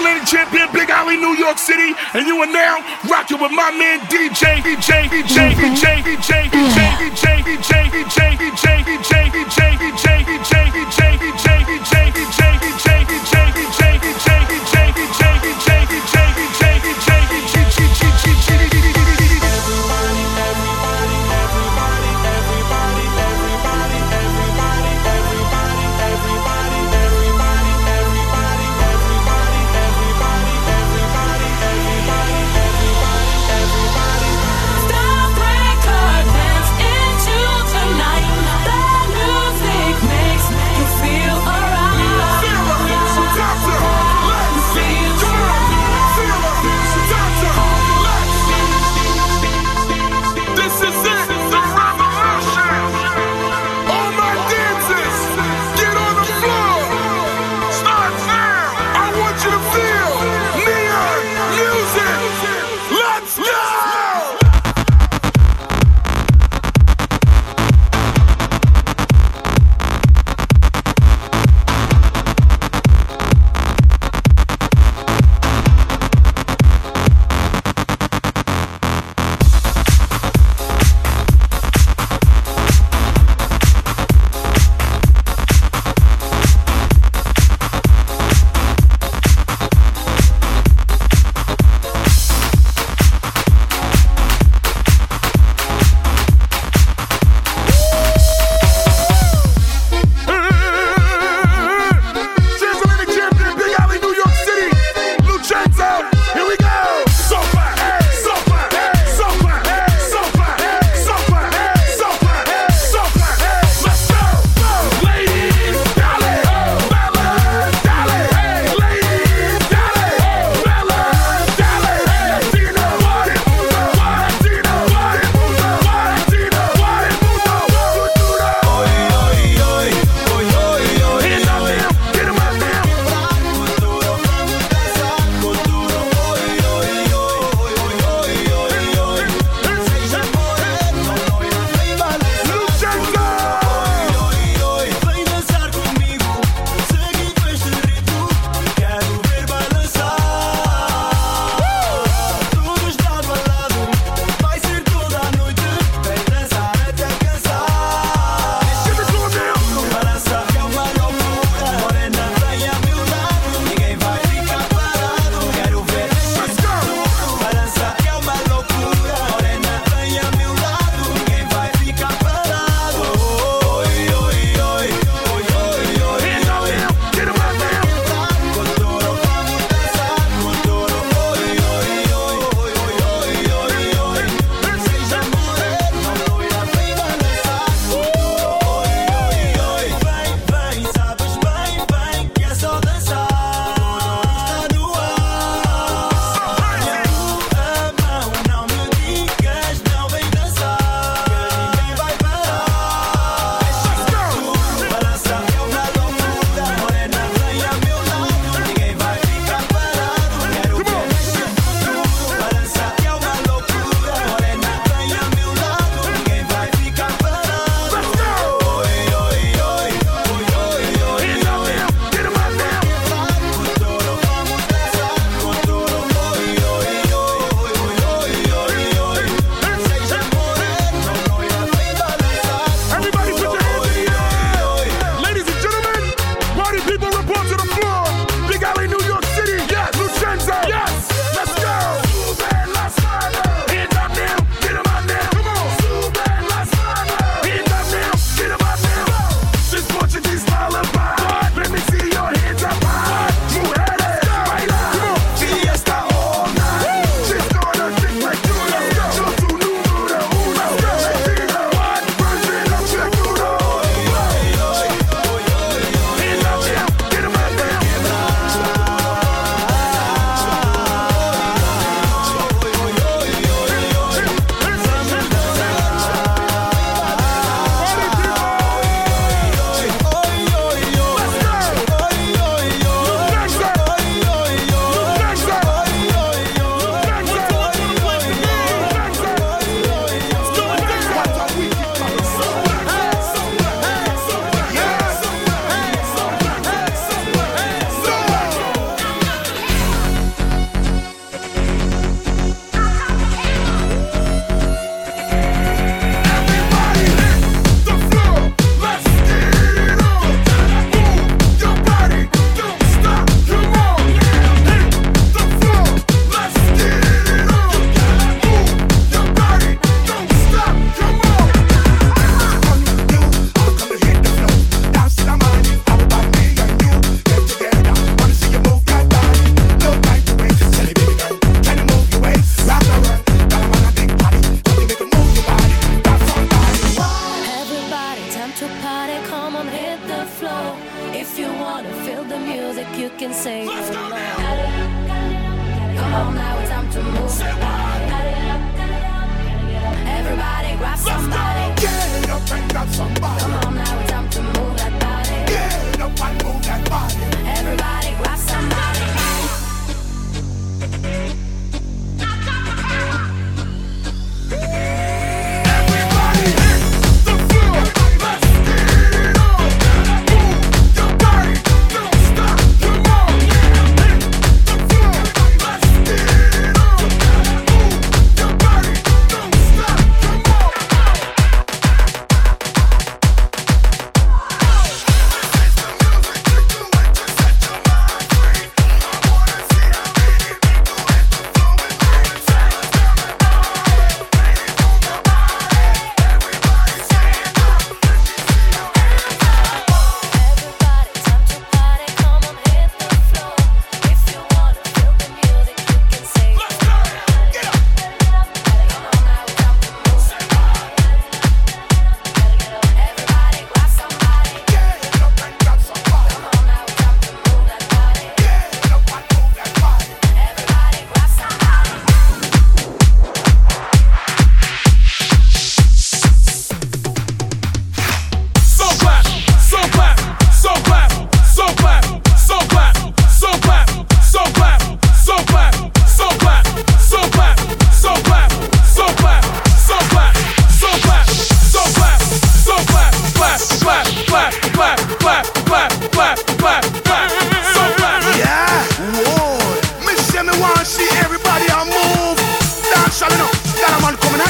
Ypsilanti champion, Big Alley, New York City, and you are now rocking with my man DJ, DJ, DJ, DJ, DJ, DJ, DJ, DJ, DJ, DJ, DJ, DJ, DJ, DJ,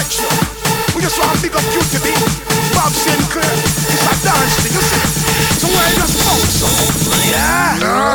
We just want to big up you today. Bob Sinclar, it's a dance thing, you see. So we're just focused. Yeah.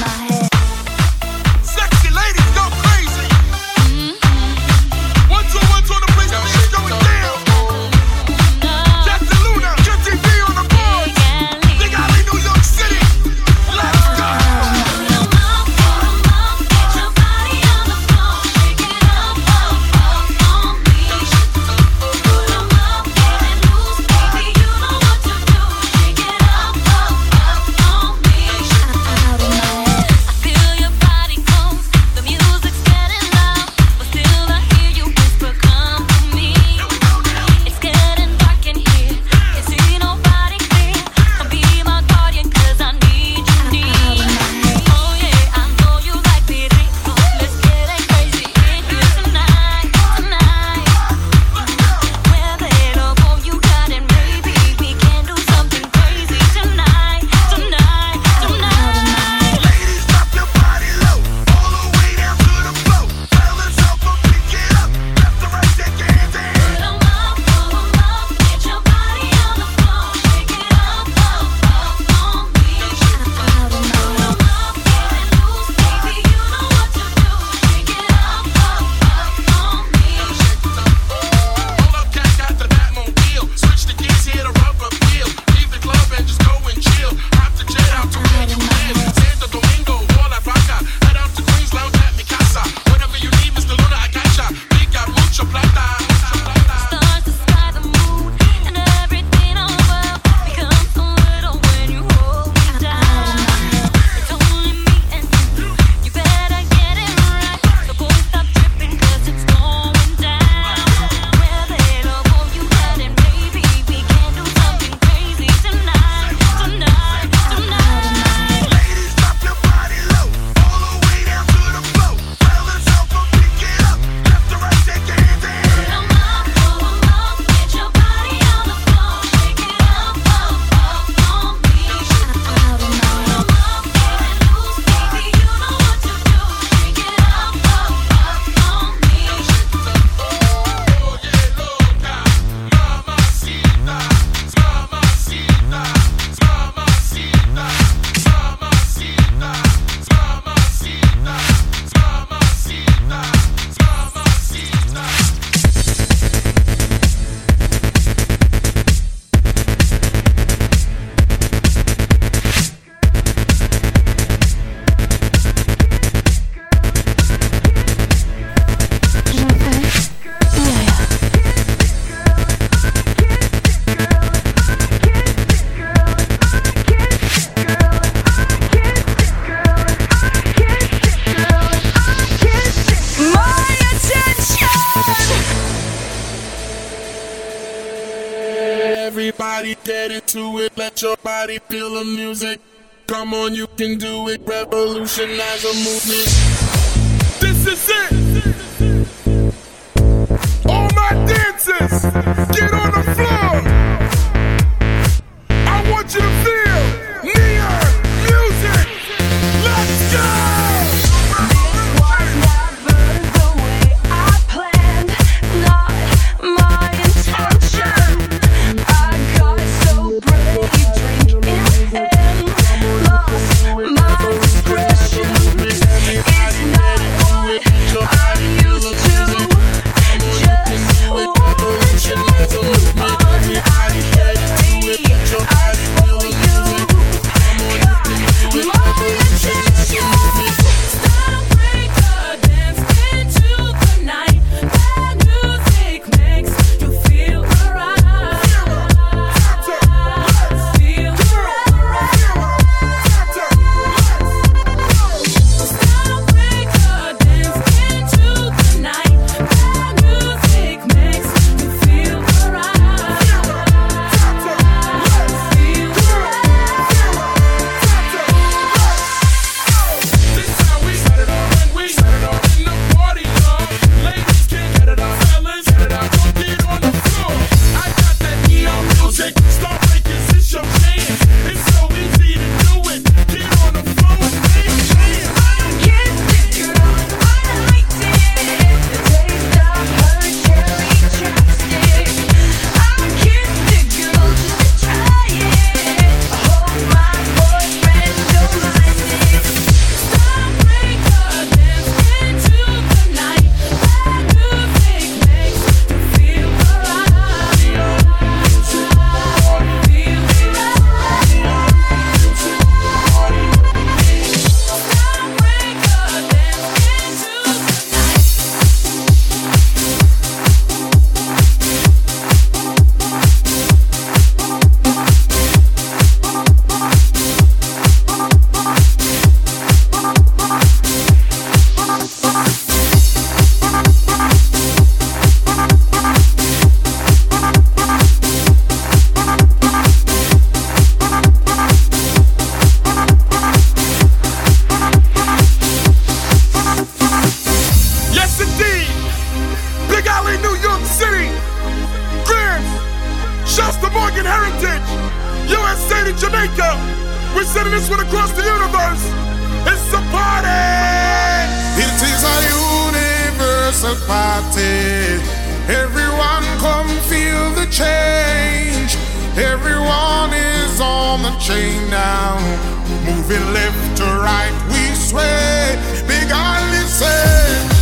my head. can do it, revolutionize a movement. African heritage, U.S. state of Jamaica. We're sending this one across the universe. It's a party. It is a universal party. Everyone come feel the change. Everyone is on the chain now. Moving left to right, we sway. Big Island say.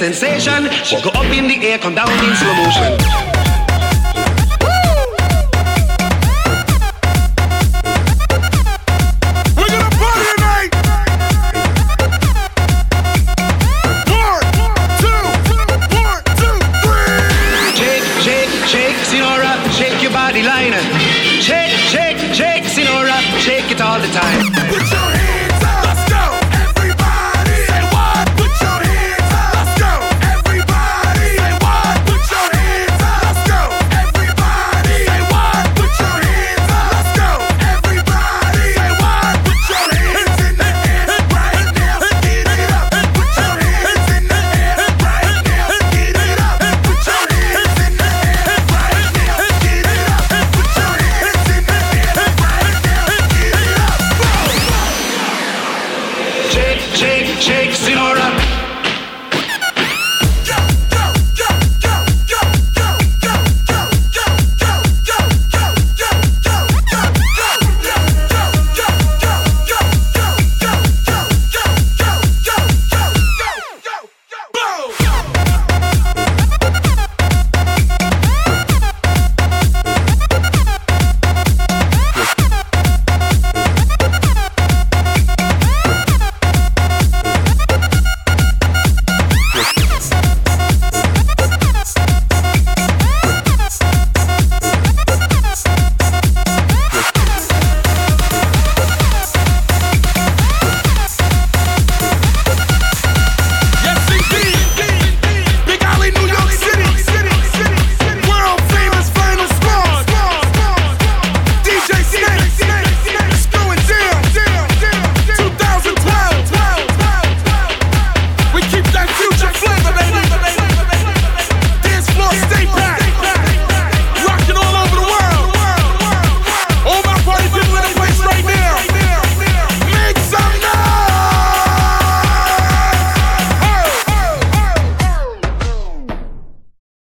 sensation. She go up in the air, come down in slow motion.